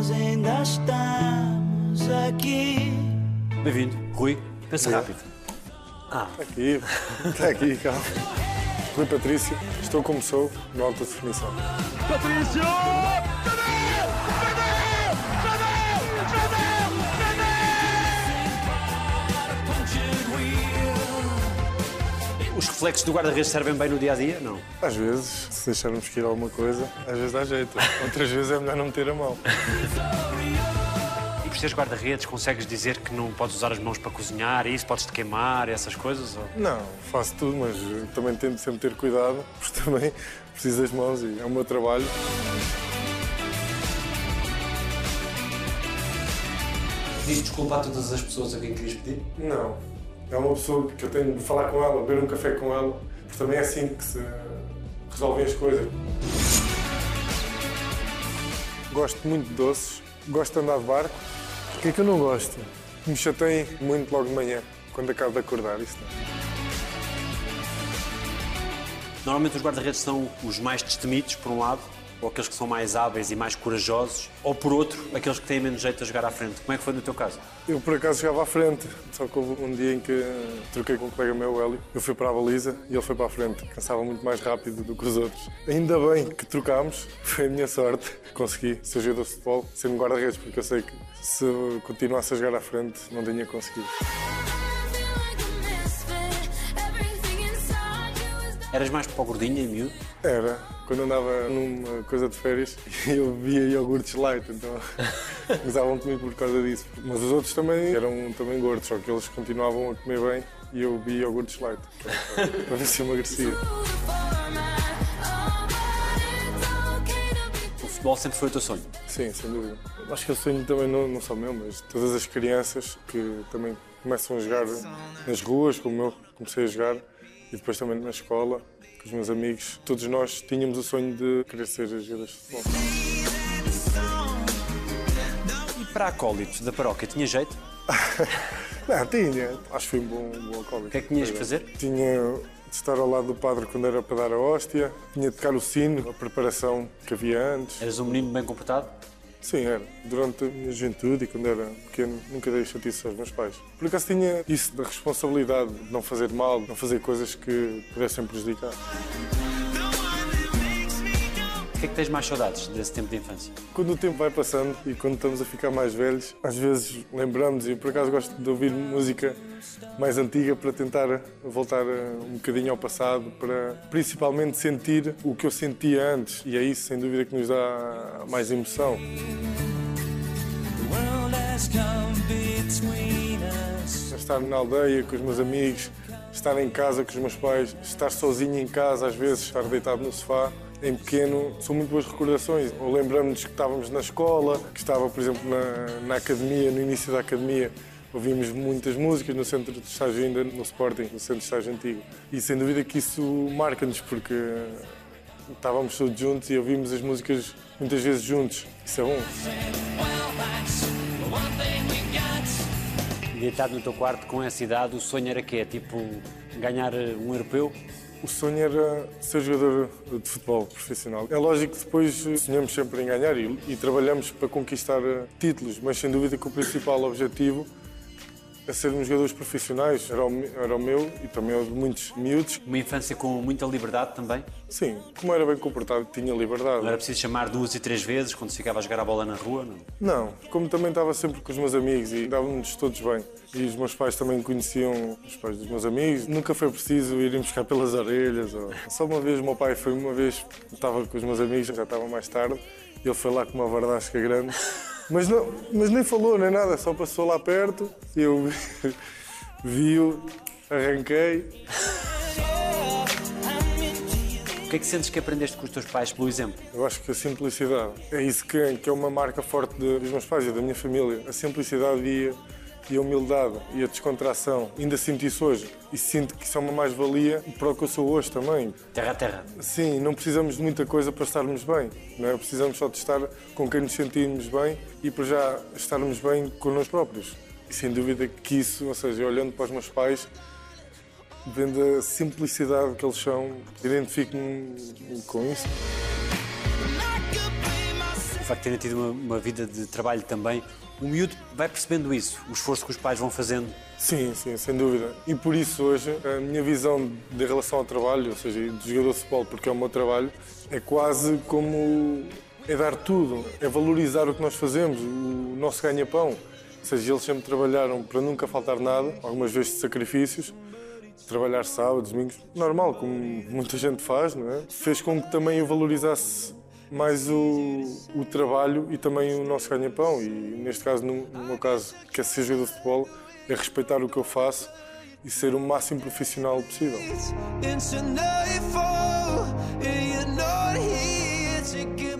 nós ainda estamos aqui. Bem-vindo, Rui. Pensa rápido. Está aqui, está aqui, calma. Rui Patrício, estou como sou, no alta definição. Patrício! Os reflexos do guarda-redes servem bem no dia a dia? Não. Às vezes, se deixarmos cair alguma coisa, às vezes dá jeito. Outras vezes é melhor não meter a mão. E por seres guarda-redes, consegues dizer que não podes usar as mãos para cozinhar e isso podes-te queimar, essas coisas? Ou... Não, faço tudo, mas também tento sempre ter cuidado, porque também preciso das mãos e é o meu trabalho. Pediste desculpa a todas as pessoas a quem querias pedir? Não. É uma pessoa que eu tenho de falar com ela, beber um café com ela, porque também é assim que se resolvem as coisas. Gosto muito de doces, gosto de andar de barco. O que é que eu não gosto? Me chateiem muito logo de manhã, quando acabo de acordar. Isso não. Normalmente os guarda-redes são os mais destemidos, por um lado, ou aqueles que são mais hábeis e mais corajosos, ou por outro, aqueles que têm menos jeito a jogar à frente. Como é que foi no teu caso? Eu por acaso chegava à frente, só que houve um dia em que troquei com um colega meu, o Hélio. Eu fui para a baliza e ele foi para a frente. Cansava muito mais rápido do que os outros. Ainda bem que trocámos, foi a minha sorte. Consegui ser jogador de futebol, um guarda-redes, porque eu sei que se continuasse a jogar à frente não tinha conseguido. Eras mais para o gordinho e miúdo? Era, quando andava numa coisa de férias, eu via iogurtes light, então gozavam comigo por causa disso. Mas os outros também eram também gordos, só que eles continuavam a comer bem e eu via iogurtes light, para, ver se eu emagrecia. O futebol sempre foi o teu sonho. Sim, sem dúvida. Acho que o sonho também não, não só meu, mas todas as crianças que também começam a jogar nas ruas, como eu comecei a jogar, e depois também na escola, com os meus amigos. Todos nós tínhamos o sonho de querer ser jogadores de futebol. E para acólitos da paróquia, tinha jeito? Não, tinha. Acho que foi um bom, um bom acólito. O que é que tinhas de fazer? Tinha de estar ao lado do padre quando era para dar a hóstia, tinha de tocar o sino, a preparação que havia antes. Eras um menino bem comportado? Sim, era. Durante a minha juventude e quando era pequeno, nunca dei chatice aos meus pais. Por acaso tinha isso da responsabilidade de não fazer mal, de não fazer coisas que pudessem prejudicar. O que é que tens mais saudades desse tempo de infância? Quando o tempo vai passando e quando estamos a ficar mais velhos, às vezes lembramos, e por acaso gosto de ouvir música mais antiga para tentar voltar um bocadinho ao passado, para principalmente sentir o que eu sentia antes. E é isso, sem dúvida, que nos dá mais emoção. Estar na aldeia com os meus amigos, estar em casa com os meus pais, estar sozinho em casa, às vezes estar deitado no sofá. Em pequeno, são muito boas recordações. Ou lembramos que estávamos na escola, que estava, por exemplo, na, na academia, no início da academia, ouvimos muitas músicas no centro de estágio ainda no Sporting, no centro de estágio antigo. E sem dúvida que isso marca-nos porque estávamos todos juntos e ouvimos as músicas muitas vezes juntos. Isso é bom. Deitado no teu quarto com essa idade, o sonho era quê? Tipo, ganhar um europeu? O sonho era ser jogador de futebol profissional. É lógico que depois sonhamos sempre em ganhar e, e trabalhamos para conquistar títulos, mas sem dúvida que o principal objetivo a sermos jogadores profissionais. Era o, era o meu e também o de muitos miúdos. Uma infância com muita liberdade também? Sim, como era bem comportado, tinha liberdade. Não era preciso chamar duas e três vezes quando se ficava a jogar a bola na rua? Não, não como também estava sempre com os meus amigos e dávamos todos bem. E os meus pais também conheciam os pais dos meus amigos. Nunca foi preciso irem buscar pelas orelhas. Ou... Só uma vez o meu pai foi uma vez, estava com os meus amigos, já estava mais tarde, e ele foi lá com uma vardasca grande. Mas, não, mas nem falou, nem nada, só passou lá perto, eu vi-o, arranquei. O que é que sentes que aprendeste com os teus pais pelo exemplo? Eu acho que a simplicidade é isso que, que é uma marca forte de, dos meus pais e da minha família. A simplicidade e, e a humildade e a descontração. Ainda sinto isso hoje. E sinto que isso é uma mais-valia para o que eu sou hoje também. Terra a terra. Sim, não precisamos de muita coisa para estarmos bem. Não é? Precisamos só de estar com quem nos sentimos bem e para já estarmos bem connosco próprios. E sem dúvida que isso, ou seja, olhando para os meus pais, vendo a simplicidade que eles são, identifico-me com isso. O facto de terem tido uma, uma vida de trabalho também, o miúdo vai percebendo isso, o esforço que os pais vão fazendo. Sim, sim, sem dúvida. E por isso hoje a minha visão de relação ao trabalho, ou seja, de jogador de futebol, porque é o meu trabalho, é quase como é dar tudo, é valorizar o que nós fazemos, o nosso ganha-pão. Ou seja, eles sempre trabalharam para nunca faltar nada, algumas vezes de sacrifícios, trabalhar sábados, domingos, normal, como muita gente faz, não é? Fez com que também eu valorizasse mais o, o trabalho e também o nosso ganha-pão. E neste caso, no, no meu caso, que é ser jogador de futebol, é respeitar o que eu faço e ser o máximo profissional possível.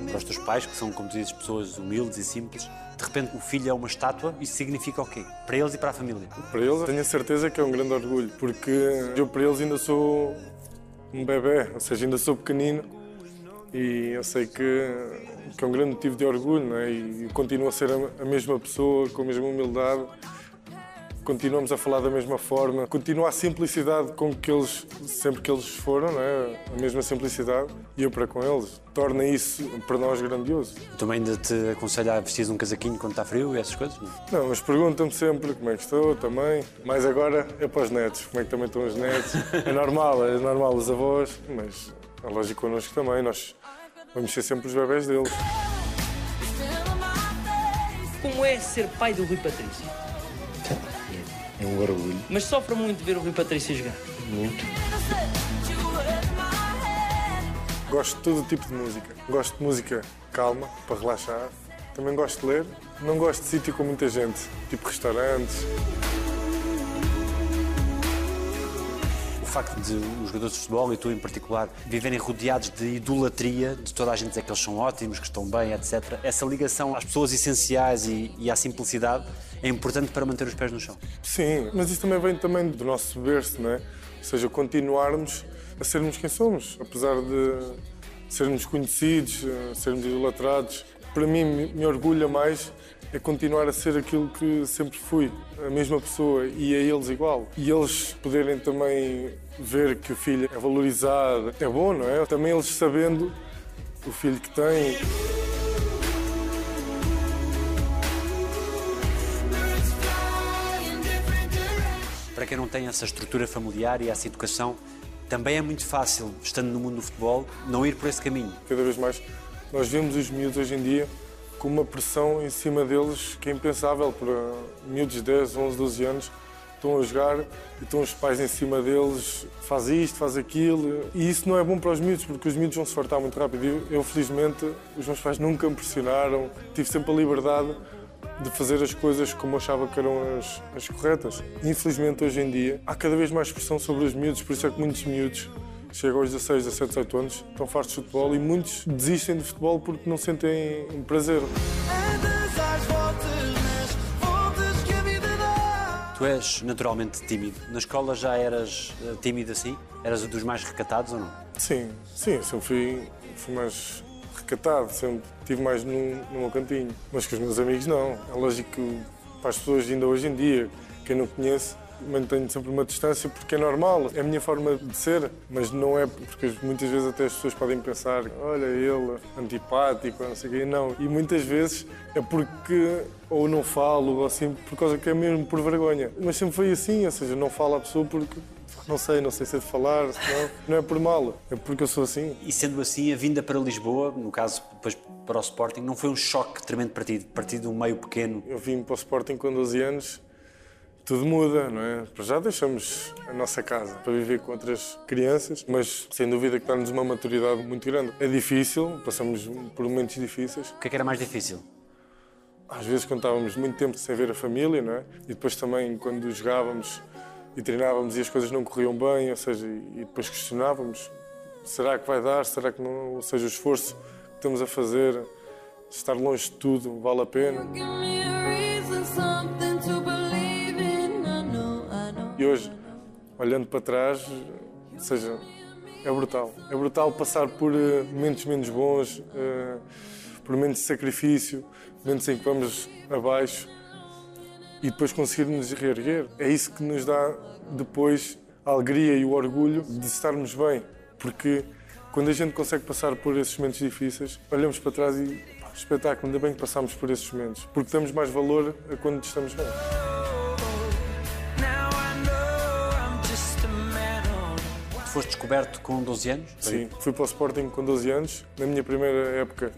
Para os teus pais, que são, como tu dizes, pessoas humildes e simples, de repente o filho é uma estátua, isso significa o quê? Para eles e para a família. Para eles, tenho a certeza que é um grande orgulho, porque eu para eles ainda sou um bebê, ou seja, ainda sou pequenino e eu sei que, que é um grande motivo de orgulho, não é? E continuo a ser a, a mesma pessoa, com a mesma humildade, continuamos a falar da mesma forma, continua a simplicidade com que eles, sempre que eles foram, não é? A mesma simplicidade, e eu para com eles, torna isso para nós grandioso. Também ainda te aconselho a vestir um casaquinho quando está frio e essas coisas? Não? Não, mas perguntam-me sempre como é que estou também. Mas agora é para os netos, como é que também estão os netos. É normal, é normal os avós, mas é lógico connosco também. Nós vamos ser sempre os bebés deles. Como é ser pai do Rui Patrício? É um orgulho. Mas sofre muito ver o Rui Patrício jogar. Muito. Gosto de todo tipo de música. Gosto de música calma, para relaxar. Também gosto de ler. Não gosto de sítio com muita gente, tipo restaurantes. Facto de os jogadores de futebol, e tu em particular, viverem rodeados de idolatria, de toda a gente dizer que eles são ótimos, que estão bem, etc. Essa ligação às pessoas essenciais e, e à simplicidade é importante para manter os pés no chão. Sim, mas isso também vem também do nosso berço, não é? Ou seja, continuarmos a sermos quem somos, apesar de sermos conhecidos, eh, sermos idolatrados. Para mim, me me orgulha mais é continuar a ser aquilo que sempre fui, a mesma pessoa e a eles igual. E eles poderem também ver que o filho é valorizado, é bom, não é? Também eles sabendo o filho que têm. Para quem não tem essa estrutura familiar e essa educação, também é muito fácil, estando no mundo do futebol, não ir por esse caminho. Cada vez mais nós vemos os miúdos hoje em dia com uma pressão em cima deles que é impensável para miúdos de 10, 11, 12 anos estão a jogar e estão os pais em cima deles, faz isto, faz aquilo. E isso não é bom para os miúdos, porque os miúdos vão se fartar muito rápido. Eu, eu, felizmente, os meus pais nunca me pressionaram, tive sempre a liberdade de fazer as coisas como eu achava que eram as, as corretas. Infelizmente, hoje em dia, há cada vez mais pressão sobre os miúdos, por isso é que muitos miúdos chegam aos 16, 17, 18 anos, estão fartos de futebol e muitos desistem de futebol porque não sentem prazer. Andas às voltas nas voltas que a vida dá. Tu és naturalmente tímido. Na escola já eras eh, tímido assim? Eras um dos mais recatados ou não? Sim, sim, sempre fui, fui mais recatado, sempre estive mais no, no meu cantinho. Mas com os meus amigos não. É lógico que para as pessoas ainda hoje em dia, quem não conhece, mantenho sempre uma distância porque é normal, é a minha forma de ser, mas não é porque muitas vezes até as pessoas podem pensar, olha ele, antipático, não sei o quê, não. E muitas vezes é porque ou não falo, ou assim, por causa que é mesmo por vergonha. Mas sempre foi assim, ou seja, não falo à pessoa porque não sei, não sei se é de falar, senão, não é por mal, é porque eu sou assim. E sendo assim, a vinda para Lisboa, no caso depois para o Sporting, não foi um choque tremendo para ti, partir de um meio pequeno? Eu vim para o Sporting com 12 anos, tudo muda, não é? Para já deixamos a nossa casa para viver com outras crianças, mas sem dúvida que dá-nos uma maturidade muito grande. É difícil, passamos por momentos difíceis. O que é que era mais difícil? Às vezes quando estávamos muito tempo sem ver a família, não é? E depois também quando jogávamos e treinávamos e as coisas não corriam bem, ou seja, e depois questionávamos, será que vai dar, será que não, ou seja, o esforço que estamos a fazer, estar longe de tudo, vale a pena. E hoje, olhando para trás, ou seja, é brutal. É brutal passar por eh, momentos menos bons, eh, por momentos de sacrifício, momentos em que vamos abaixo e depois conseguirmos reerguer. É isso que nos dá depois a alegria e o orgulho de estarmos bem. Porque quando a gente consegue passar por esses momentos difíceis, olhamos para trás e espetáculo, ainda bem que passámos por esses momentos, porque damos mais valor a quando estamos bem. Foste descoberto com 12 anos? Sim, fui para o Sporting com 12 anos. Na minha primeira época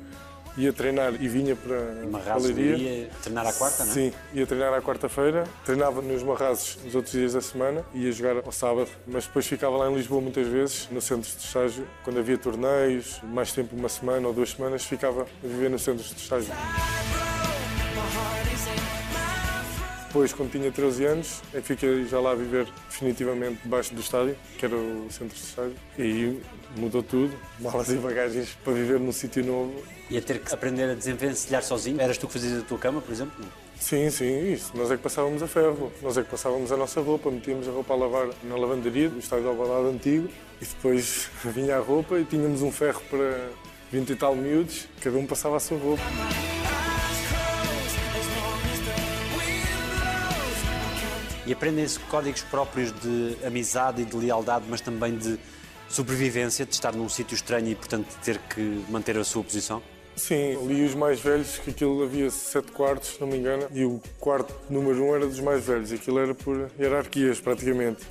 ia treinar e vinha para a Leiria. ia treinar à quarta, não é? Sim, ia treinar à quarta-feira, treinava nos Marrazes nos outros dias da semana, ia jogar ao sábado, mas depois ficava lá em Lisboa muitas vezes, no centro de estágio, quando havia torneios, mais tempo, uma semana ou duas semanas, ficava a viver no centro de estágio. Depois, quando tinha 13 anos, eu fiquei já lá a viver definitivamente debaixo do estádio, que era o centro de estádio, e aí mudou tudo, malas e bagagens para viver num sítio novo. Ia ter que aprender a desenvencilhar sozinho? Eras tu que fazias a tua cama, por exemplo? Sim, sim, isso. Nós é que passávamos a ferro. Nós é que passávamos a nossa roupa, metíamos a roupa a lavar na lavanderia do estádio de Alvalade antigo e depois vinha a roupa e tínhamos um ferro para 20 e tal miúdos, cada um passava a sua roupa. E aprendem-se códigos próprios de amizade e de lealdade, mas também de sobrevivência, de estar num sítio estranho e, portanto, ter que manter a sua posição? Sim, li os mais velhos, que aquilo havia sete quartos, se não me engano, e o quarto número um era dos mais velhos. Aquilo era por hierarquias, praticamente.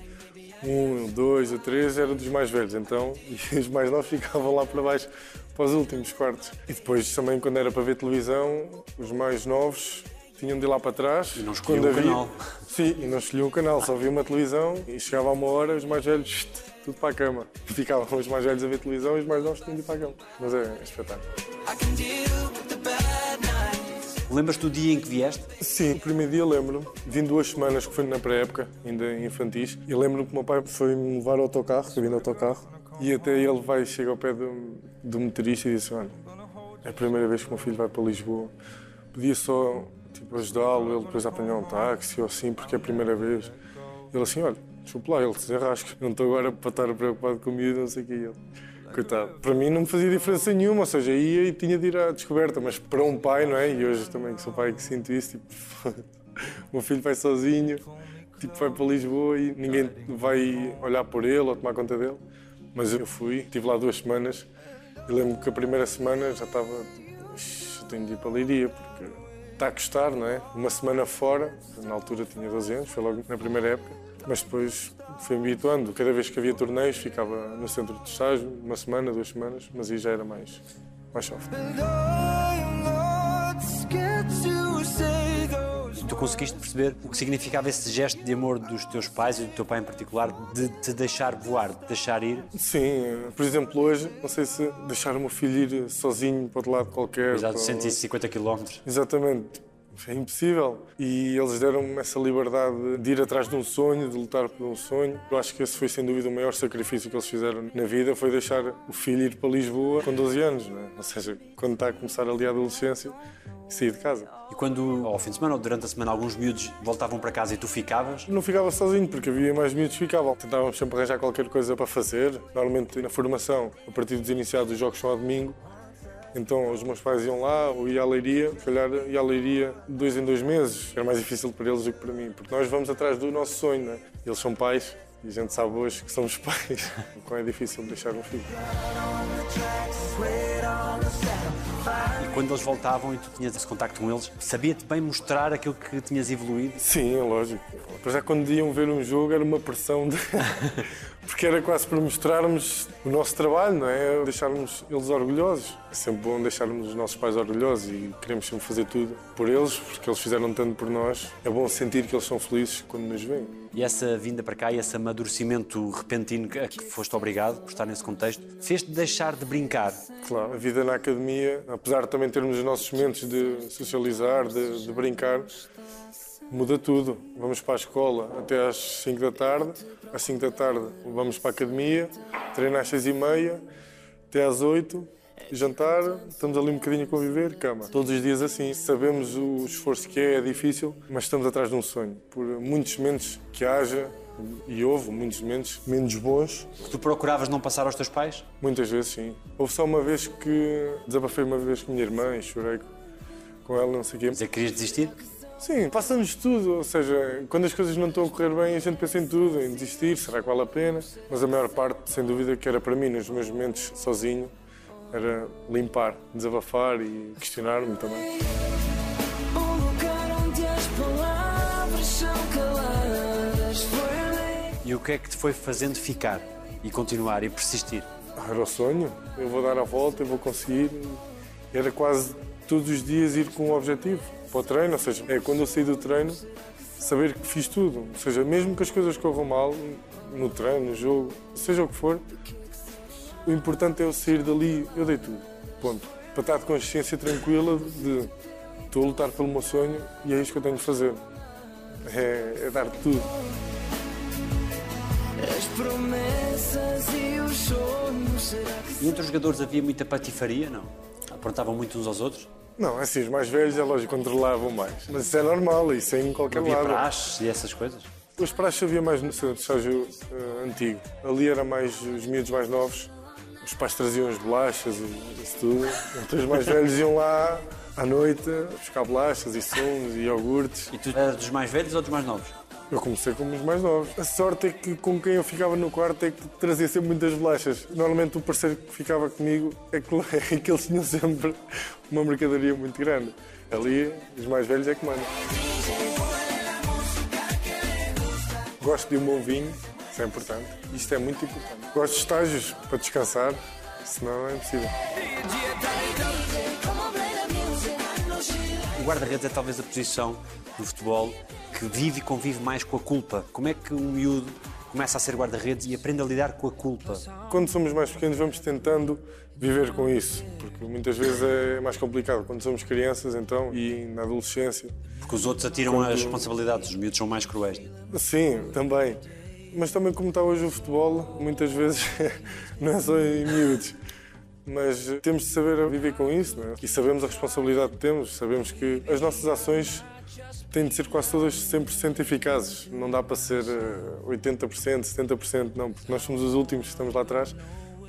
Um, dois ou três era dos mais velhos, então, e os mais novos ficavam lá para baixo, para os últimos quartos. E depois, também, quando era para ver televisão, os mais novos tinham de ir lá para trás. E não escolhiam o canal. Sim, e não escolhiam o canal, só via uma televisão e chegava a uma hora, os mais velhos, tudo para a cama. Ficavam os mais velhos a ver televisão e os mais novos tinham de ir para a cama. Mas é, é espetáculo. Lembras-te do dia em que vieste? Sim, o primeiro dia lembro-me. Vim duas semanas que foi na pré-época, ainda infantis. E lembro-me que o meu pai foi-me levar ao autocarro, que eu vim no autocarro. E até ele vai, chega ao pé do, do motorista e diz: Olha, é a primeira vez que o meu filho vai para Lisboa. Podia só tipo, ajudá-lo, ele depois apanhar um táxi ou assim, porque é a primeira vez. Ele assim: Olha, desculpa lá, ele se desenrasca. Não estou agora para estar preocupado com o miúdo, não sei o que. Ele, Coitado. Para mim não me fazia diferença nenhuma, ou seja, ia e tinha de ir à descoberta, mas para um pai, não é? E hoje também que sou pai que sinto isso, tipo, o meu filho vai sozinho, tipo, vai para Lisboa e ninguém vai olhar por ele ou tomar conta dele. Mas eu fui, estive lá duas semanas e lembro que a primeira semana já estava, tipo, "Ixi, eu tenho de ir para Leiria, porque está a custar, não é? Uma semana fora, na altura tinha 12 anos, foi logo na primeira época, mas depois fui-me habituando. Cada vez que havia torneios, ficava no centro de estágio, uma semana, duas semanas, mas aí já era mais, mais soft. Conseguiste perceber o que significava esse gesto de amor dos teus pais e do teu pai em particular, de te deixar voar, de te deixar ir? Sim, por exemplo, hoje, não sei se deixar o meu filho ir sozinho para outro lado qualquer. Já para- de 150 km. Exatamente. É impossível. E eles deram-me essa liberdade de ir atrás de um sonho, de lutar por um sonho. Eu acho que esse foi, sem dúvida, o maior sacrifício que eles fizeram na vida, foi deixar o filho ir para Lisboa com 12 anos, não é? Ou seja, quando está a começar ali a adolescência, e sair de casa. E quando, ao fim de semana ou durante a semana, alguns miúdos voltavam para casa e tu ficavas, Não ficava sozinho, porque havia mais miúdos que ficavam. Tentávamos sempre arranjar qualquer coisa para fazer. Normalmente na formação, a partir dos iniciados, os jogos são ao domingo. Então os meus pais iam lá, ou ia à leiria, se calhar ia à leiria dois em dois meses. Era mais difícil para eles do que para mim, porque nós vamos atrás do nosso sonho, não é? Eles são pais e a gente sabe hoje que somos pais. Então é difícil deixar um filho. E quando eles voltavam e tu tinhas esse contacto com eles, sabia-te bem mostrar aquilo que tinhas evoluído? Sim, é lógico. Para já quando iam ver um jogo era uma pressão de... porque era quase para mostrarmos o nosso trabalho, não é? Deixarmos eles orgulhosos. É sempre bom deixarmos os nossos pais orgulhosos e queremos sempre fazer tudo por eles, porque eles fizeram tanto por nós. É bom sentir que eles são felizes quando nos veem. E essa vinda para cá e esse amadurecimento repentino a que foste obrigado por estar nesse contexto, fez-te deixar de brincar. Claro, a vida na academia, apesar de também termos os nossos momentos de socializar, de, de brincar, muda tudo. Vamos para a escola até às 5 da tarde, às 5 da tarde vamos para a academia, treino às 6 e meia, até às 8, jantar, estamos ali um bocadinho a conviver, cama. Todos os dias assim. Sabemos o esforço que é, é difícil, mas estamos atrás de um sonho. Por muitos momentos que haja, e houve muitos momentos menos bons, Tu procuravas não passar aos teus pais? Muitas vezes, sim. Houve só uma vez que desabafei uma vez com a minha irmã e chorei com ela, não sei o quê. Dizer que querias desistir? Sim, passa-nos tudo. Ou seja, quando as coisas não estão a correr bem, a gente pensa em tudo, em desistir, será que vale a pena? Mas a maior parte, sem dúvida, que era para mim, nos meus momentos sozinho, Era limpar, desabafar e questionar-me também. E o que é que te foi fazendo ficar e continuar e persistir? Era o sonho, eu vou dar a volta, eu vou conseguir. Era quase todos os dias ir com um objetivo para o treino, ou seja, é quando eu saí do treino, saber que fiz tudo. Ou seja, mesmo que as coisas corram mal, no treino, no jogo, seja o que for, o importante é eu sair dali, eu dei tudo. Ponto. Para estar de consciência tranquila de estou a lutar pelo meu sonho e é isto que eu tenho de fazer. É, é dar tudo. As promessas e os sonhos. E entre os jogadores havia muita patifaria, não? Aprontavam muito uns aos outros? Não, é assim, os mais velhos, é lógico, controlavam mais. Mas isso é normal, isso é em qualquer Havia lado. praxes e essas coisas? Os praxes havia mais no estágio eh, antigo. Ali era mais os miúdos mais novos. Os pais traziam as bolachas e isso tudo. Então os mais velhos iam lá à noite buscar bolachas e sumos e iogurtes. E tu eras dos mais velhos ou dos mais novos? Eu comecei como os mais novos. A sorte é que com quem eu ficava no quarto é que trazia sempre muitas bolachas. Normalmente o parceiro que ficava comigo é que, é que eles tinham sempre uma mercadoria muito grande. Ali, os mais velhos é que mandam. Gosto de um bom vinho, isso é importante. Isto é muito importante. Gosto de estágios para descansar, senão é impossível. O guarda-redes é talvez a posição do futebol que vive e convive mais com a culpa. Como é que um miúdo começa a ser guarda-redes e aprende a lidar com a culpa? Quando somos mais pequenos, vamos tentando viver com isso, porque muitas vezes é mais complicado quando somos crianças, então, e na adolescência. Porque os outros atiram as responsabilidades, os miúdos são mais cruéis. Sim, também. Mas também como está hoje o futebol, muitas vezes não é só em miúdos. Mas temos de saber viver com isso, não é? E sabemos a responsabilidade que temos, sabemos que as nossas ações têm de ser quase todas 100% eficazes. Não dá para ser eh, 80%, 70%, não, porque nós somos os últimos que estamos lá atrás.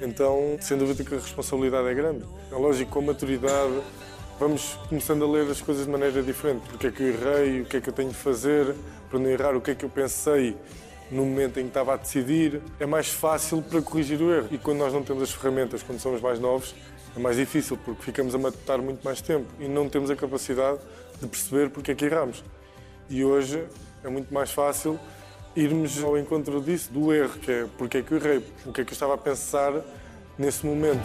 Então, sem dúvida que a responsabilidade é grande. É lógico, com a maturidade, vamos começando a ler as coisas de maneira diferente. Porque é que eu errei, o que é que eu tenho de fazer para não errar, o que é que eu pensei no momento em que estava a decidir. É mais fácil para corrigir o erro. E quando nós não temos as ferramentas, quando somos mais novos, é mais difícil, porque ficamos a matutar muito mais tempo e não temos a capacidade de perceber porque é que erramos. E hoje é muito mais fácil irmos ao encontro disso, do erro, que é porque é que eu errei, o que é que eu estava a pensar nesse momento.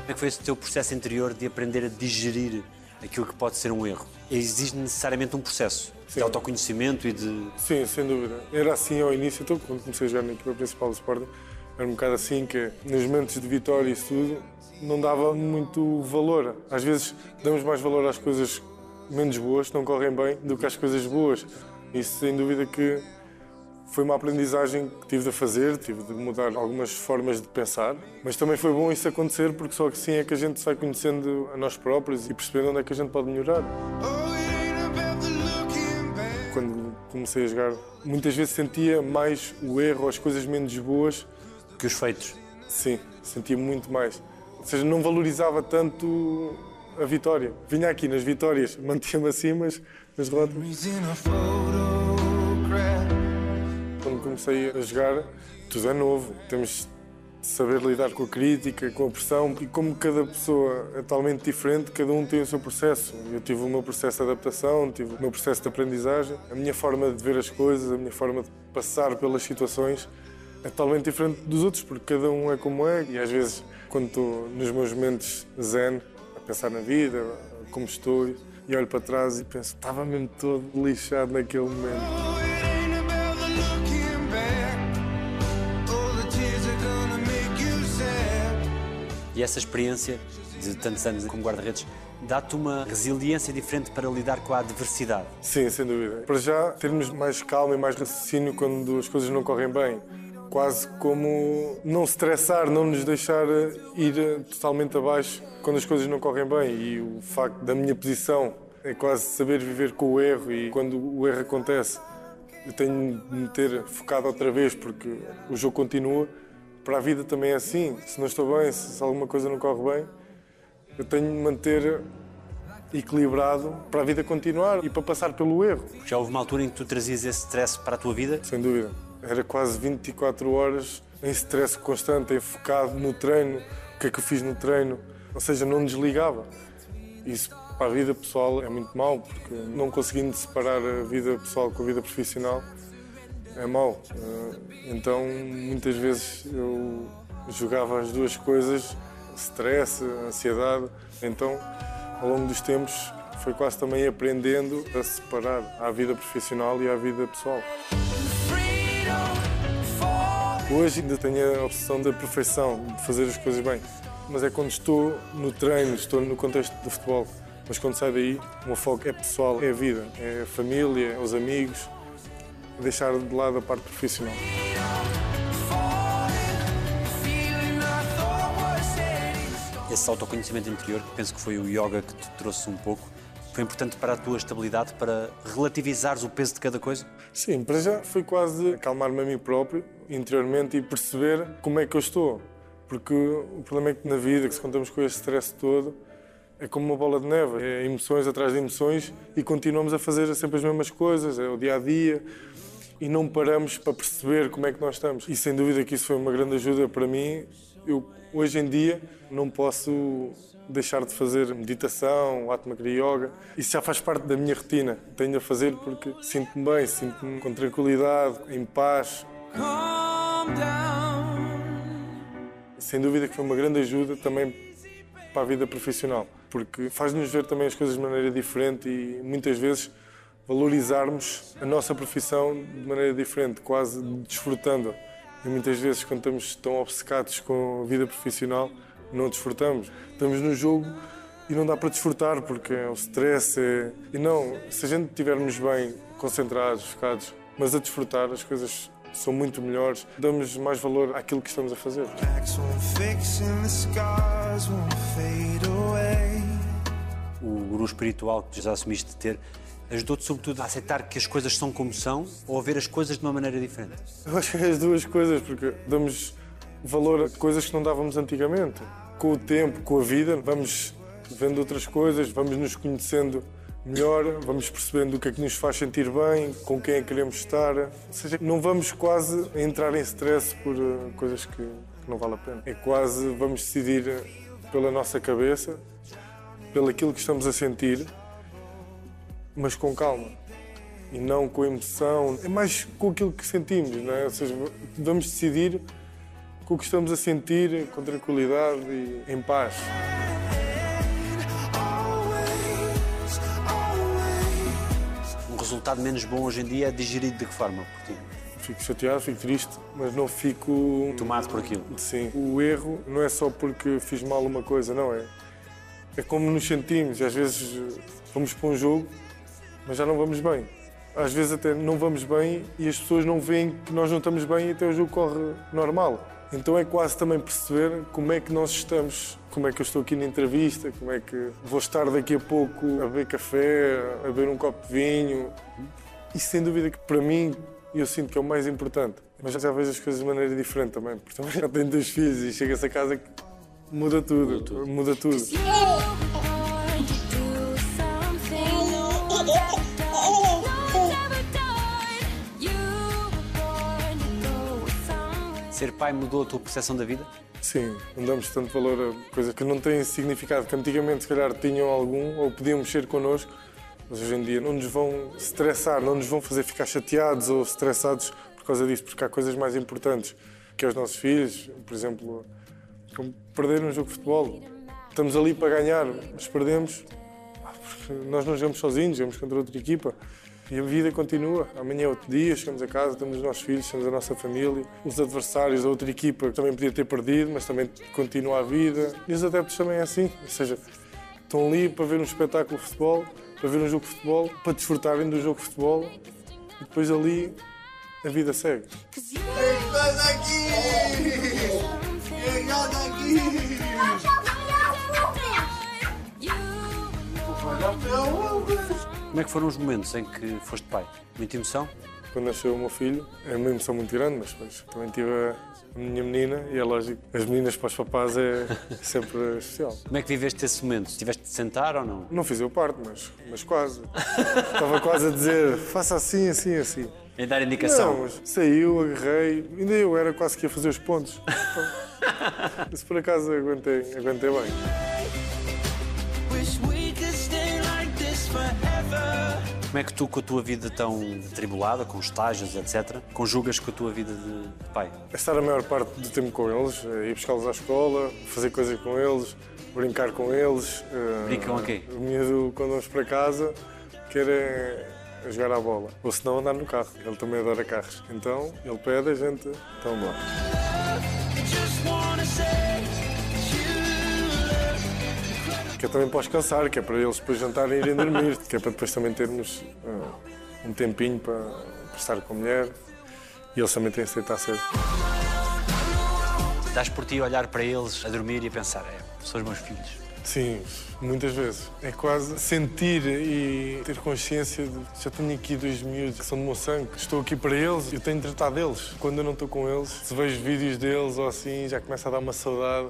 Como é que foi esse teu processo interior de aprender a digerir aquilo que pode ser um erro? Exige necessariamente um processo de autoconhecimento e de. Sim, sem dúvida. Era assim ao início, então, quando comecei a jogar na equipa principal do Sporting, era um bocado assim que nos momentos de vitória e isso tudo, não dava muito valor. Às vezes damos mais valor às coisas menos boas, que não correm bem, do que às coisas boas. Isso sem dúvida que foi uma aprendizagem que tive de fazer, tive de mudar algumas formas de pensar, mas também foi bom isso acontecer porque só assim é que a gente se vai conhecendo a nós próprios e percebendo onde é que a gente pode melhorar. Comecei a jogar, muitas vezes sentia mais o erro, as coisas menos boas. que os feitos. Sim, sentia muito mais. Ou seja, não valorizava tanto a vitória. Vinha aqui nas vitórias, mantinha-me assim, mas nas derrotas. Quando comecei a jogar, tudo é novo. Temos saber lidar com a crítica, com a pressão. E como cada pessoa é totalmente diferente, cada um tem o seu processo. Eu tive o meu processo de adaptação, tive o meu processo de aprendizagem. A minha forma de ver as coisas, a minha forma de passar pelas situações é totalmente diferente dos outros, porque cada um é como é. E às vezes, quando estou nos meus momentos zen, a pensar na vida, como estou, e olho para trás e penso, estava mesmo todo lixado naquele momento. E essa experiência de tantos anos como guarda-redes dá-te uma resiliência diferente para lidar com a adversidade. Sim, sem dúvida. Para já, termos mais calma e mais raciocínio quando as coisas não correm bem. Quase como não estressar, não nos deixar ir totalmente abaixo quando as coisas não correm bem. E o facto da minha posição é quase saber viver com o erro e quando o erro acontece, eu tenho de me ter focado outra vez porque o jogo continua. Para a vida também é assim. Se não estou bem, se alguma coisa não corre bem, eu tenho de manter equilibrado para a vida continuar e para passar pelo erro. Já houve uma altura em que tu trazias esse stress para a tua vida? Sem dúvida. Era quase 24 horas em stress constante, em focado no treino, o que é que eu fiz no treino, ou seja, não desligava. Isso para a vida pessoal é muito mau, porque não conseguindo separar a vida pessoal com a vida profissional é mau. Eh, Então, muitas vezes eu jogava as duas coisas, stress, ansiedade. Então, ao longo dos tempos, foi quase também aprendendo a separar a vida profissional e a vida pessoal. Hoje ainda tenho a obsessão da perfeição, de fazer as coisas bem. Mas é quando estou no treino, estou no contexto do futebol. Mas quando saio daí, o meu foco é pessoal, é a vida, é a família, é os amigos, deixar de lado a parte profissional. Esse autoconhecimento interior, que penso que foi o yoga que te trouxe um pouco, foi importante para a tua estabilidade, para relativizares o peso de cada coisa? Sim, para já foi quase acalmar-me a mim próprio, interiormente, e perceber como é que eu estou. Porque o problema é que na vida, que se contamos com este stress todo, é como uma bola de neve, é emoções atrás de emoções e continuamos a fazer sempre as mesmas coisas, é o dia a dia e não paramos para perceber como é que nós estamos. E sem dúvida que isso foi uma grande ajuda para mim. Eu hoje em dia não posso deixar de fazer meditação, Atma Kriya Yoga. Isso já faz parte da minha rotina. Tenho a fazer porque sinto-me bem, sinto-me com tranquilidade, em paz. Calm down. Sem dúvida que foi uma grande ajuda também para a vida profissional, porque faz-nos ver também as coisas de maneira diferente e muitas vezes valorizarmos a nossa profissão de maneira diferente, quase desfrutando. E muitas vezes, quando estamos tão obcecados com a vida profissional, não desfrutamos. Estamos no jogo e não dá para desfrutar porque é o stress. É... E não, se a gente estivermos bem, concentrados, focados, mas a desfrutar, as coisas são muito melhores. Damos mais valor àquilo que estamos a fazer. O guru espiritual que já assumiste ter ajudou-te sobretudo a aceitar que as coisas são como são ou a ver as coisas de uma maneira diferente? Eu acho que é as duas coisas, porque damos valor a coisas que não dávamos antigamente. Com o tempo, com a vida, vamos vendo outras coisas, vamos nos conhecendo melhor, vamos percebendo o que é que nos faz sentir bem, com quem é que queremos estar. Ou seja, não vamos quase entrar em stress por eh, coisas que, que não vale a pena. É quase vamos decidir pela nossa cabeça, pelo aquilo que estamos a sentir, mas com calma. E não com emoção, é mais com aquilo que sentimos, não é? Ou seja, vamos decidir com o que estamos a sentir, com tranquilidade e em paz. Um resultado menos bom hoje em dia é digerido de que forma por ti? Fico chateado, fico triste, mas não fico. Tomado por aquilo. Sim. O erro não é só porque fiz mal uma coisa, não é? É como nos sentimos. Às vezes eh, vamos para um jogo, mas já não vamos bem. Às vezes até não vamos bem e as pessoas não veem que nós não estamos bem e até o jogo corre normal. Então é quase também perceber como é que nós estamos, como é que eu estou aqui na entrevista, como é que vou estar daqui a pouco a beber café, a beber um copo de vinho. Isso sem dúvida que para mim eu sinto que é o mais importante. Mas já vejo as coisas de maneira diferente também, porque também já tenho dois filhos e chega-se a casa que muda tudo. Muda tudo. Ser pai mudou a tua percepção da vida? Sim, não damos tanto valor a coisas que não têm significado, que antigamente se calhar tinham algum ou podiam mexer connosco, mas hoje em dia não nos vão estressar, não nos vão fazer ficar chateados ou estressados por causa disso, porque há coisas mais importantes que é os nossos filhos, por exemplo, como perder um jogo de futebol. Estamos ali para ganhar, mas perdemos ah, nós não jogamos sozinhos, jogamos contra outra equipa. E a vida continua. Amanhã é outro dia, chegamos a casa, temos os nossos filhos, temos a nossa família. Os adversários da outra equipa também podia ter perdido, mas também continua a vida. E os adeptos também é assim. Ou seja, estão ali para ver um espetáculo de futebol, para ver um jogo de futebol, para desfrutarem do jogo de futebol. E depois ali a vida segue. Como é que foram os momentos em que foste pai? Muita emoção? quando nasceu o meu filho. É uma emoção muito grande, mas depois também tive a, minha menina e é lógico, as meninas para os papás é sempre especial. Como é que viveste esse momento? Tiveste de sentar ou não? Não fiz eu parte, mas, mas quase. Estava quase a dizer, faça assim, assim, assim. Em dar indicação? Não, mas saiu, agarrei, ainda eu era quase que ia fazer os pontos. Então, isso por acaso aguentei, aguentei bem. Como é que tu, com a tua vida tão atribulada, com estágios, etc., conjugas com a tua vida de pai? É estar a maior parte do tempo com eles, é ir buscá-los à escola, fazer coisas com eles, brincar com eles. eh, Brincam a quê? O miúdo, quando vamos para casa, quer é jogar à bola. Ou se não, andar no carro. Ele também adora carros. Então, ele pede, a gente, então lá. Que é também para os cansar, que é para eles depois jantarem e irem dormir, que é para depois também termos ah, um tempinho para, para estar com a mulher e eles também têm de aceitar cedo. Dás por ti a olhar para eles, a dormir e a pensar, é, são os meus filhos. Sim, muitas vezes. É quase sentir e ter consciência de já tenho aqui dois miúdos que são do meu sangue, estou aqui para eles, eu tenho de tratar deles. Quando eu não estou com eles, se vejo vídeos deles ou assim, já começa a dar uma saudade,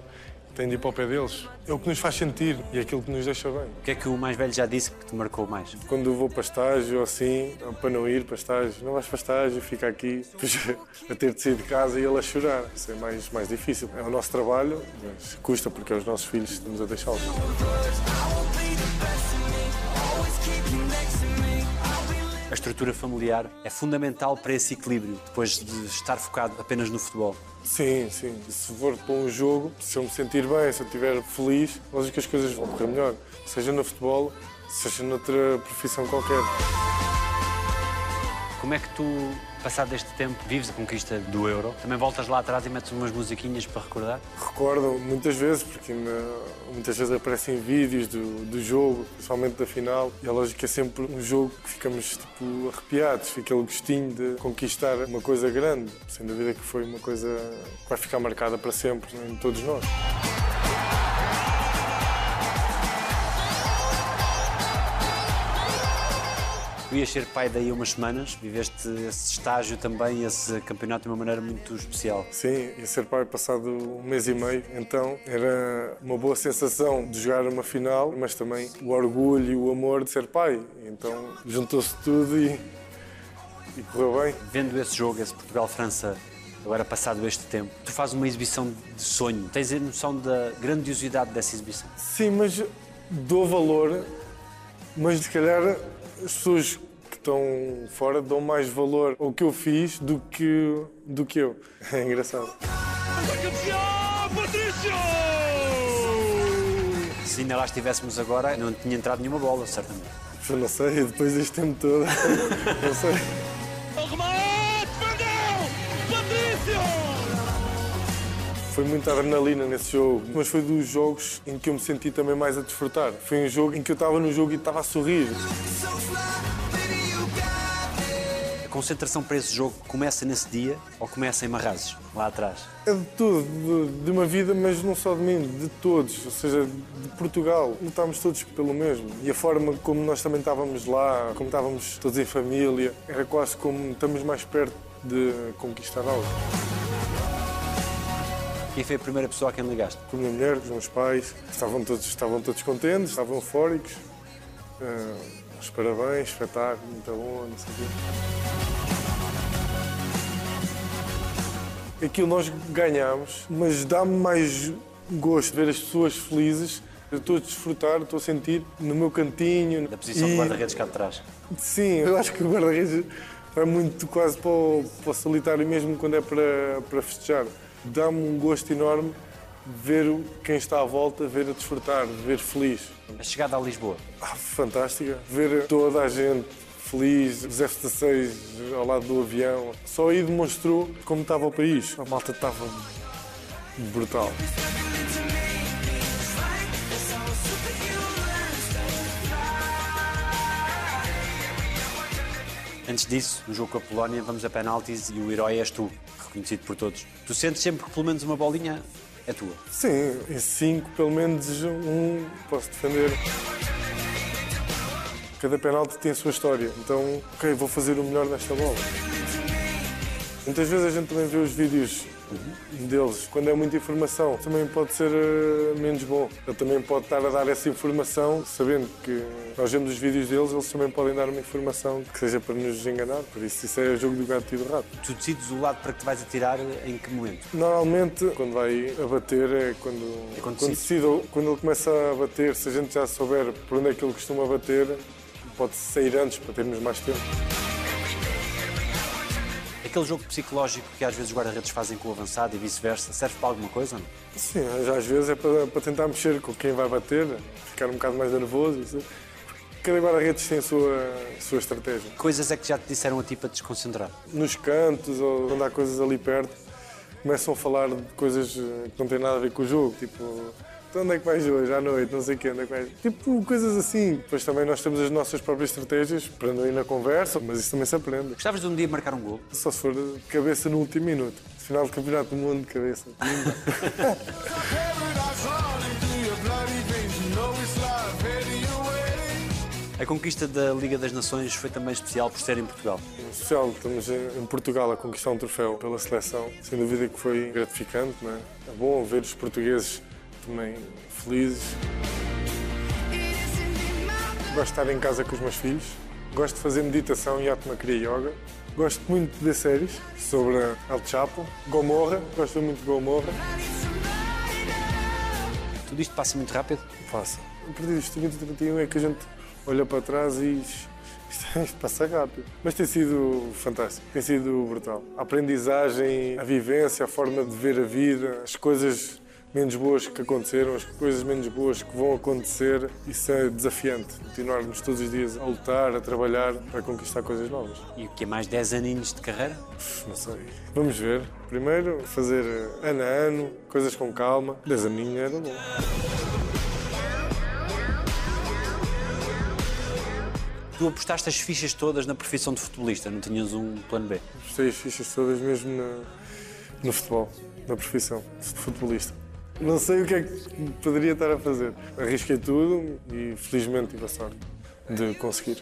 tenho de ir para o pé deles. É o que nos faz sentir e é aquilo que nos deixa bem. O que é que o mais velho já disse que te marcou mais? Quando vou para estágio assim, para não ir para estágio, não vais para estágio, fica aqui, a ter de sair de casa e ele a chorar. Isso é mais, mais difícil. É o nosso trabalho, mas custa porque é os nossos filhos que estamos a deixá-los. A estrutura familiar é fundamental para esse equilíbrio, depois de estar focado apenas no futebol. Sim, sim. Se for para um jogo, se eu me sentir bem, se eu estiver feliz, lógico que as coisas vão correr melhor. Seja no futebol, seja noutra profissão qualquer. Como é que tu, passado este tempo, vives a conquista do Euro? Também voltas lá atrás e metes umas musiquinhas para recordar? Recordo muitas vezes, porque muitas vezes aparecem vídeos do, do jogo, principalmente da final, e é lógico que é sempre um jogo que ficamos tipo, arrepiados, fica aquele gostinho de conquistar uma coisa grande. Sem dúvida que foi uma coisa que vai ficar marcada para sempre em todos nós. Tu ias ser pai daí a umas semanas, viveste esse estágio também, esse campeonato de uma maneira muito especial. Sim, ia ser pai passado um mês e meio, então era uma boa sensação de jogar uma final, mas também o orgulho e o amor de ser pai. Então juntou-se tudo e, e correu bem. Vendo esse jogo, esse Portugal-França, agora passado este tempo, tu fazes uma exibição de sonho. Tens a noção da grandiosidade dessa exibição? Sim, mas dou valor, mas se calhar as pessoas que estão fora dão mais valor ao que eu fiz do que, do que eu. É engraçado. Se ainda lá estivéssemos agora, não tinha entrado nenhuma bola, certamente. Eu não sei, depois deste tempo todo, não sei. Foi muita adrenalina nesse jogo, mas foi dos jogos em que eu me senti também mais a desfrutar. Foi um jogo em que eu estava no jogo e estava a sorrir. A concentração para esse jogo começa nesse dia ou começa em Marrazes, lá atrás? É de tudo, de, de uma vida, mas não só de mim, de todos, ou seja, de Portugal. Lutámos todos pelo mesmo. E a forma como nós também estávamos lá, como estávamos todos em família, era quase como estamos mais perto de conquistar algo. Quem foi a primeira pessoa a quem ligaste? Com a minha mulher, com os meus pais, estavam todos, estavam todos contentes, estavam eufóricos. Ah, os parabéns, espetáculo, muito bom, não sei o quê. Aquilo nós ganhámos, mas dá-me mais gosto ver as pessoas felizes. Eu estou a desfrutar, estou a sentir no meu cantinho. Da posição E- de guarda-redes cá de trás. Sim, eu acho que o guarda-redes vai muito quase para o, para o solitário mesmo quando é para, para festejar. Dá-me um gosto enorme ver quem está à volta, ver a desfrutar, ver feliz. A chegada a Lisboa. Ah, fantástica. Ver toda a gente feliz, os F-16 ao lado do avião. Só aí demonstrou como estava o país. A malta estava brutal. Antes disso, no jogo com a Polónia, vamos a penaltis e o herói és tu, reconhecido por todos. Tu sentes sempre que pelo menos uma bolinha é tua. Sim, em cinco, pelo menos um posso defender. Cada penalti tem a sua história. Então, ok, vou fazer o melhor nesta bola. Muitas vezes a gente também vê os vídeos deles. Quando é muita informação, também pode ser eh, menos bom. Ele também pode estar a dar essa informação, sabendo que nós vemos os vídeos deles, eles também podem dar uma informação que seja para nos enganar. Por isso, isso é o jogo do gato e do rato. Tu decides o lado para que te vais atirar em que momento? Normalmente, quando vai a bater, é quando, É quando quando, decide, quando ele começa a bater, se a gente já souber por onde é que ele costuma bater, pode sair antes para termos mais tempo. Aquele jogo psicológico que às vezes os guarda-redes fazem com o avançado e vice-versa, serve para alguma coisa? Não? Sim, às vezes é para, para tentar mexer com quem vai bater, ficar um bocado mais nervoso. Isso. Cada guarda-redes tem a sua, a sua estratégia. Coisas é que já te disseram a ti para te desconcentrar. Nos cantos ou quando há coisas ali perto, começam a falar de coisas eh, que não têm nada a ver com o jogo, tipo. "Então onde é que vais hoje, à noite, não sei o quê, onde é que vais? Tipo, coisas assim. Depois também nós temos as nossas próprias estratégias para não ir na conversa, mas isso também se aprende. Gostavas de um dia marcar um gol? Só se for de cabeça no último minuto. Final do campeonato do mundo de cabeça. A conquista da Liga das Nações foi também especial por ser em Portugal. Em especial, estamos em Portugal a conquistar um troféu pela seleção. Sem dúvida que foi gratificante, não é? É bom ver os portugueses também felizes. Gosto de estar em casa com os meus filhos. Gosto de fazer meditação e atmacriya yoga. Gosto muito de ver séries sobre El Chapo, Gomorra. Gosto muito de Gomorra. Tudo isto passa muito rápido? Passa. A partir dos 30 31 é que a gente olha para trás e isto, isto passa rápido. Mas tem sido fantástico, tem sido brutal. A aprendizagem, a vivência, a forma de ver a vida, as coisas menos boas que aconteceram, as coisas menos boas que vão acontecer, isso é desafiante. Continuarmos todos os dias a lutar, a trabalhar para conquistar coisas novas. E o que é mais 10 aninhos de carreira? Não sei. Vamos ver. Primeiro, fazer eh, ano a ano, coisas com calma. 10 aninhos era bom. Tu apostaste as fichas todas na profissão de futebolista, não tinhas um plano B? Gostei as fichas todas mesmo na- no futebol, na profissão de futebolista. Não sei o que é que poderia estar a fazer. Arrisquei tudo e felizmente tive a sorte de conseguir.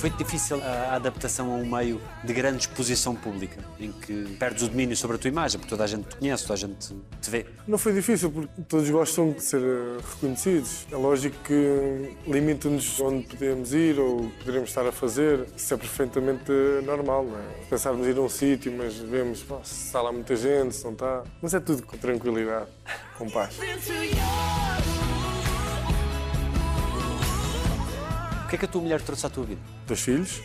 Foi difícil a adaptação a um meio de grande exposição pública, em que perdes o domínio sobre a tua imagem, porque toda a gente te conhece, toda a gente te vê. Não foi difícil porque todos gostam de ser eh, reconhecidos. É lógico que limita-nos onde podemos ir ou poderemos estar a fazer. Isso é perfeitamente normal, não é? Pensarmos ir a um sítio, mas vemos pá, se está lá muita gente, se não está. Mas é tudo com tranquilidade, com paz. Que é que a tua mulher trouxe à tua vida? dois filhos,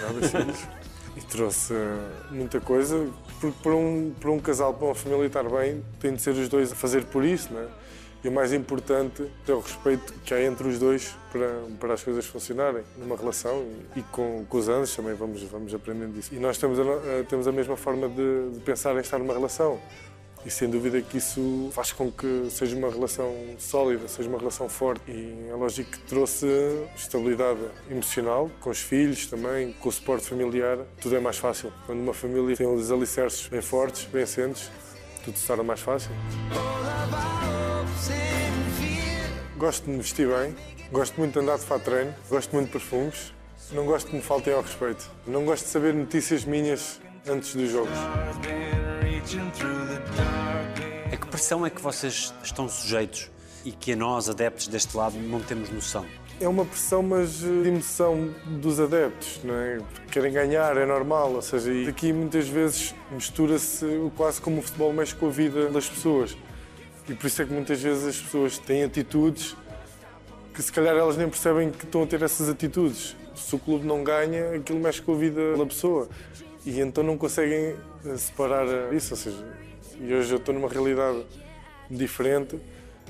já dois filhos, e trouxe eh, muita coisa, porque para um, para um casal, para uma família estar bem, tem de ser os dois a fazer por isso, né? E o mais importante é o respeito que há entre os dois para, para as coisas funcionarem numa relação e, e com, com os anos também vamos, vamos aprendendo isso. E nós temos a, eh, temos a mesma forma de, de pensar em estar numa relação. E sem dúvida que isso faz com que seja uma relação sólida, seja uma relação forte. E é lógico que trouxe estabilidade emocional, com os filhos também, com o suporte familiar. Tudo é mais fácil. Quando uma família tem os alicerces bem fortes, bem assentes, tudo se torna mais fácil. Gosto de me vestir bem, gosto muito de andar de fato treino, gosto muito de perfumes. Não gosto que me faltem ao respeito. Não gosto de saber notícias minhas antes dos jogos. A que pressão é que vocês estão sujeitos e que a nós, adeptos deste lado, não temos noção? É uma pressão, mas eh, de emoção dos adeptos, não é? Querem ganhar, é normal. Ou seja, e aqui muitas vezes mistura-se quase como o futebol mexe com a vida das pessoas. E por isso é que muitas vezes as pessoas têm atitudes que se calhar elas nem percebem que estão a ter essas atitudes. Se o clube não ganha, aquilo mexe com a vida da pessoa. E então não conseguem eh, separar eh, isso. Ou seja, e hoje eu estou numa realidade diferente,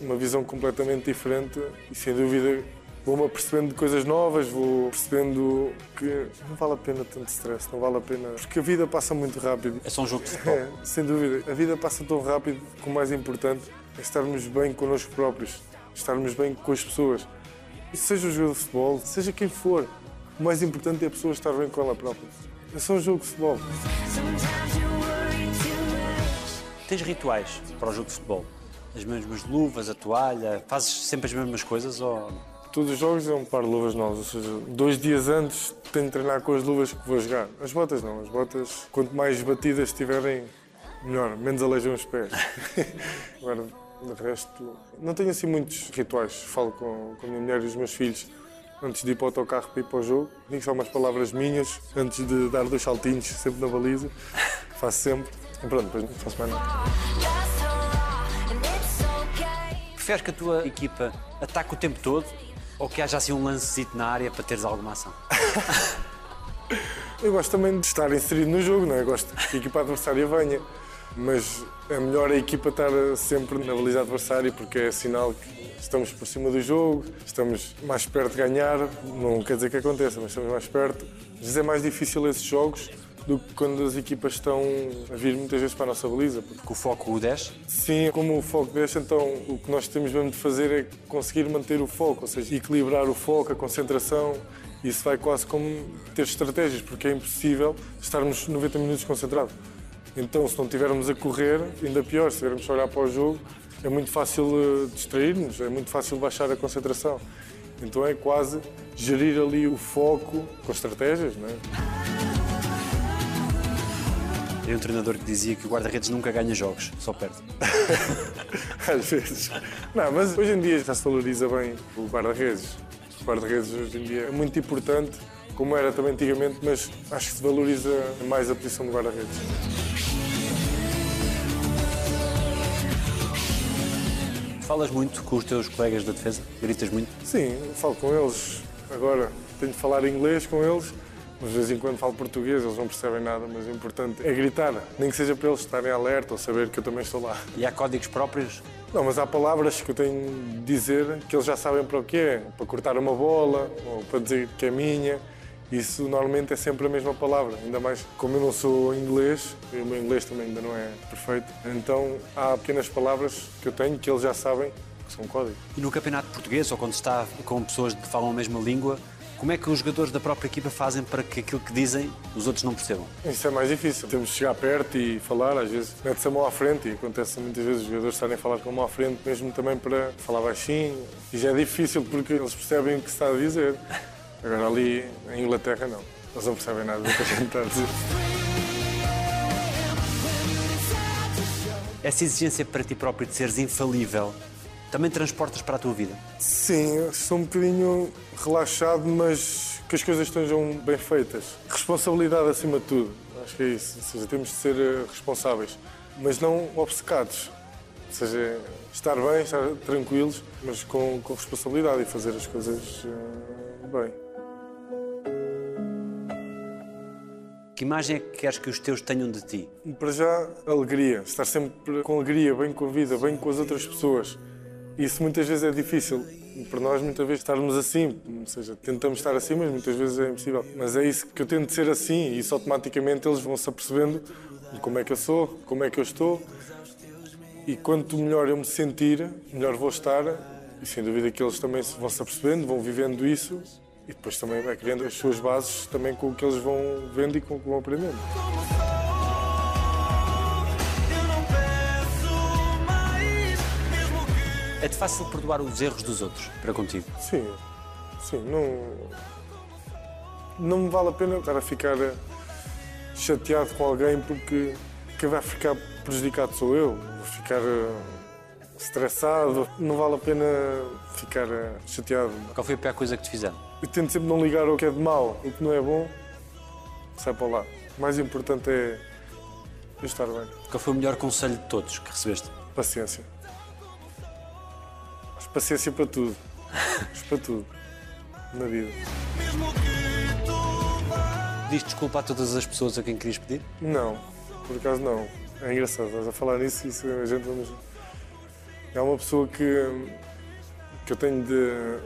uma visão completamente diferente e sem dúvida vou-me apercebendo de coisas novas, vou percebendo que não vale a pena tanto stress, não vale a pena. Porque a vida passa muito rápido. É só um jogo de futebol. É, sem dúvida. A vida passa tão rápido que o mais importante é estarmos bem connosco próprios, estarmos bem com as pessoas. E seja o jogo de futebol, seja quem for, o mais importante é a pessoa estar bem com ela própria. É só um jogo de futebol. Tens rituais para o jogo de futebol? As mesmas luvas, a toalha? Fazes sempre as mesmas coisas ou... Todos os jogos é um par de luvas novas, ou seja, dois dias antes tenho de treinar com as luvas que vou jogar. As botas não, as botas, quanto mais batidas estiverem, melhor, menos aleijam os pés. Agora, de resto, não tenho assim muitos rituais. Falo com, com a minha mulher e os meus filhos antes de ir para o autocarro para ir para o jogo. Digo só umas palavras minhas antes de dar dois saltinhos, sempre na baliza. Faço sempre. E pronto, depois não faço mais nada. Preferes que a tua equipa ataque o tempo todo ou que haja assim um lancezito na área para teres alguma ação? Eu gosto também de estar inserido no jogo, não é? Eu gosto que a equipa adversária venha, mas é melhor a equipa estar sempre na baliza adversária porque é sinal que estamos por cima do jogo, estamos mais perto de ganhar. Não quer dizer que aconteça, mas estamos mais perto. Às vezes é mais difícil esses jogos do que quando as equipas estão a vir muitas vezes para a nossa baliza. porque Que o foco o desce? Sim, como o foco deixa, então o que nós temos mesmo de fazer é conseguir manter o foco, ou seja, equilibrar o foco, a concentração. Isso vai quase como ter estratégias, porque é impossível estarmos 90 minutos concentrados. Então, se não estivermos a correr, ainda pior, se estivermos a olhar para o jogo, é muito fácil eh, distrair-nos, é muito fácil baixar a concentração. Então é quase gerir ali o foco com estratégias, não é? Um treinador que dizia que o guarda-redes nunca ganha jogos, só perde. Às vezes. Não, mas hoje em dia já se valoriza bem o guarda-redes. O guarda-redes hoje em dia é muito importante, como era também antigamente, mas acho que se valoriza mais a posição do guarda-redes. Falas muito com os teus colegas da defesa? Gritas muito? Sim, falo com eles agora. Tenho de falar inglês com eles, mas de vez em quando falo português, eles não percebem nada, mas o importante é gritar, nem que seja para eles estarem alerta ou saber que eu também estou lá. E há códigos próprios? Não, mas há palavras que eu tenho de dizer que eles já sabem para o que é. Para cortar uma bola, ou para dizer que é minha. Isso normalmente é sempre a mesma palavra. Ainda mais como eu não sou inglês, e o meu inglês também ainda não é perfeito. Então há pequenas palavras que eu tenho que eles já sabem que são código. E no campeonato português, ou quando está com pessoas que falam a mesma língua, como é que os jogadores da própria equipa fazem para que aquilo que dizem os outros não percebam? Isso é mais difícil. Temos de chegar perto e falar, às vezes mete-se a mão à frente e acontece muitas vezes os jogadores estarem a falar com a mão à frente, mesmo também para falar baixinho. E já é difícil porque eles percebem o que se está a dizer. Agora ali em Inglaterra não. Eles não percebem nada do que a gente está a dizer. Essa exigência para ti próprio de seres infalível também transportas para a tua vida? Sim, sou um bocadinho relaxado, mas que as coisas estejam bem feitas. Responsabilidade acima de tudo. Acho que é isso. Ou seja, temos de ser eh, responsáveis, mas não obcecados. Ou seja, estar bem, estar tranquilos, mas com, com responsabilidade e fazer as coisas eh, bem. Que imagem é que queres que os teus tenham de ti? Para já, alegria. Estar sempre com alegria, bem com a vida, bem com as outras pessoas. Isso muitas vezes é difícil. Para nós, muitas vezes, estarmos assim. Ou seja, tentamos estar assim, mas muitas vezes é impossível. Mas é isso que eu tento ser assim. E isso automaticamente eles vão se apercebendo de como é que eu sou, como é que eu estou. E quanto melhor eu me sentir, melhor vou estar. E sem dúvida que eles também vão se apercebendo, vão vivendo isso. E depois também vai criando as suas bases também com o que eles vão vendo e com o que vão aprendendo. Que É-te fácil perdoar os erros dos outros para contigo? Sim, sim, não. Não me vale a pena estar a ficar eh, chateado com alguém porque quem vai ficar prejudicado sou eu. Vou ficar eh, estressado. Não vale a pena ficar eh, chateado. Qual foi a pior coisa que te fizeram? Eu tento sempre não ligar ao que é de mau, o que não é bom, sai para lá. O mais importante é eu estar bem. Qual foi o melhor conselho de todos que recebeste? Paciência. Mas paciência para tudo. Mas para tudo. Na vida. Pediste desculpa a todas as pessoas a quem querias pedir? Não, por acaso não. É engraçado, estás a falar nisso isso a gente vamos... É uma pessoa que, que eu tenho de,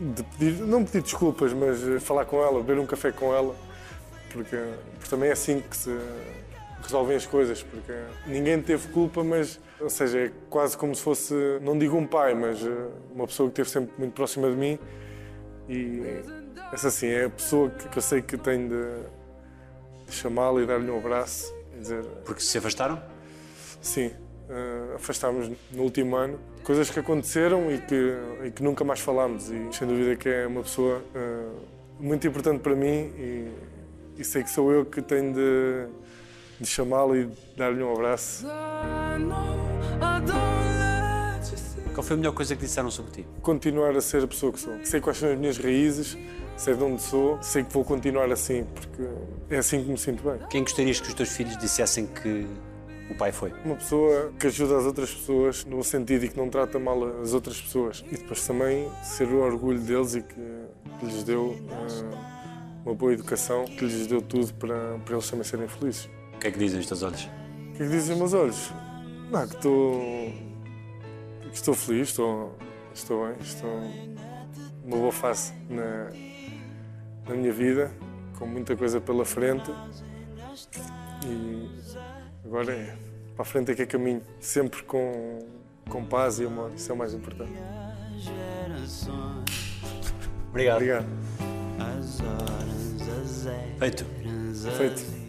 de pedir, não pedir desculpas, mas eh, falar com ela, beber um café com ela, porque, porque também é assim que se resolvem as coisas, porque ninguém teve culpa, mas, ou seja, é quase como se fosse, não digo um pai, mas eh, uma pessoa que esteve sempre muito próxima de mim e essa assim é a pessoa que, que eu sei que tenho de, de chamá-la e dar-lhe um abraço e dizer Porque se afastaram? sim, eh, afastámos no último ano. Coisas que aconteceram e que, e que nunca mais falámos. E sem dúvida que é uma pessoa eh, muito importante para mim e, e sei que sou eu que tenho de, de chamá-lo e dar-lhe um abraço. Qual foi a melhor coisa que disseram sobre ti? Continuar a ser a pessoa que sou. Sei quais são as minhas raízes, sei de onde sou, sei que vou continuar assim, porque é assim que me sinto bem. Quem gostarias que os teus filhos dissessem que o pai foi? Uma pessoa que ajuda as outras pessoas no sentido e que não trata mal as outras pessoas. E depois também ser o orgulho deles e que, lhes deu eh, uma boa educação, que lhes deu tudo para, para eles também serem felizes. O que é que dizem os teus olhos? O que é que dizem os meus olhos? Não, que estou. que estou feliz, estou, estou bem, estou uma boa face na, na minha vida, com muita coisa pela frente. E agora é. Para a frente é que é caminho, sempre com, com paz e amor, isso é o mais importante. Obrigado. Obrigado. Feito. Feito.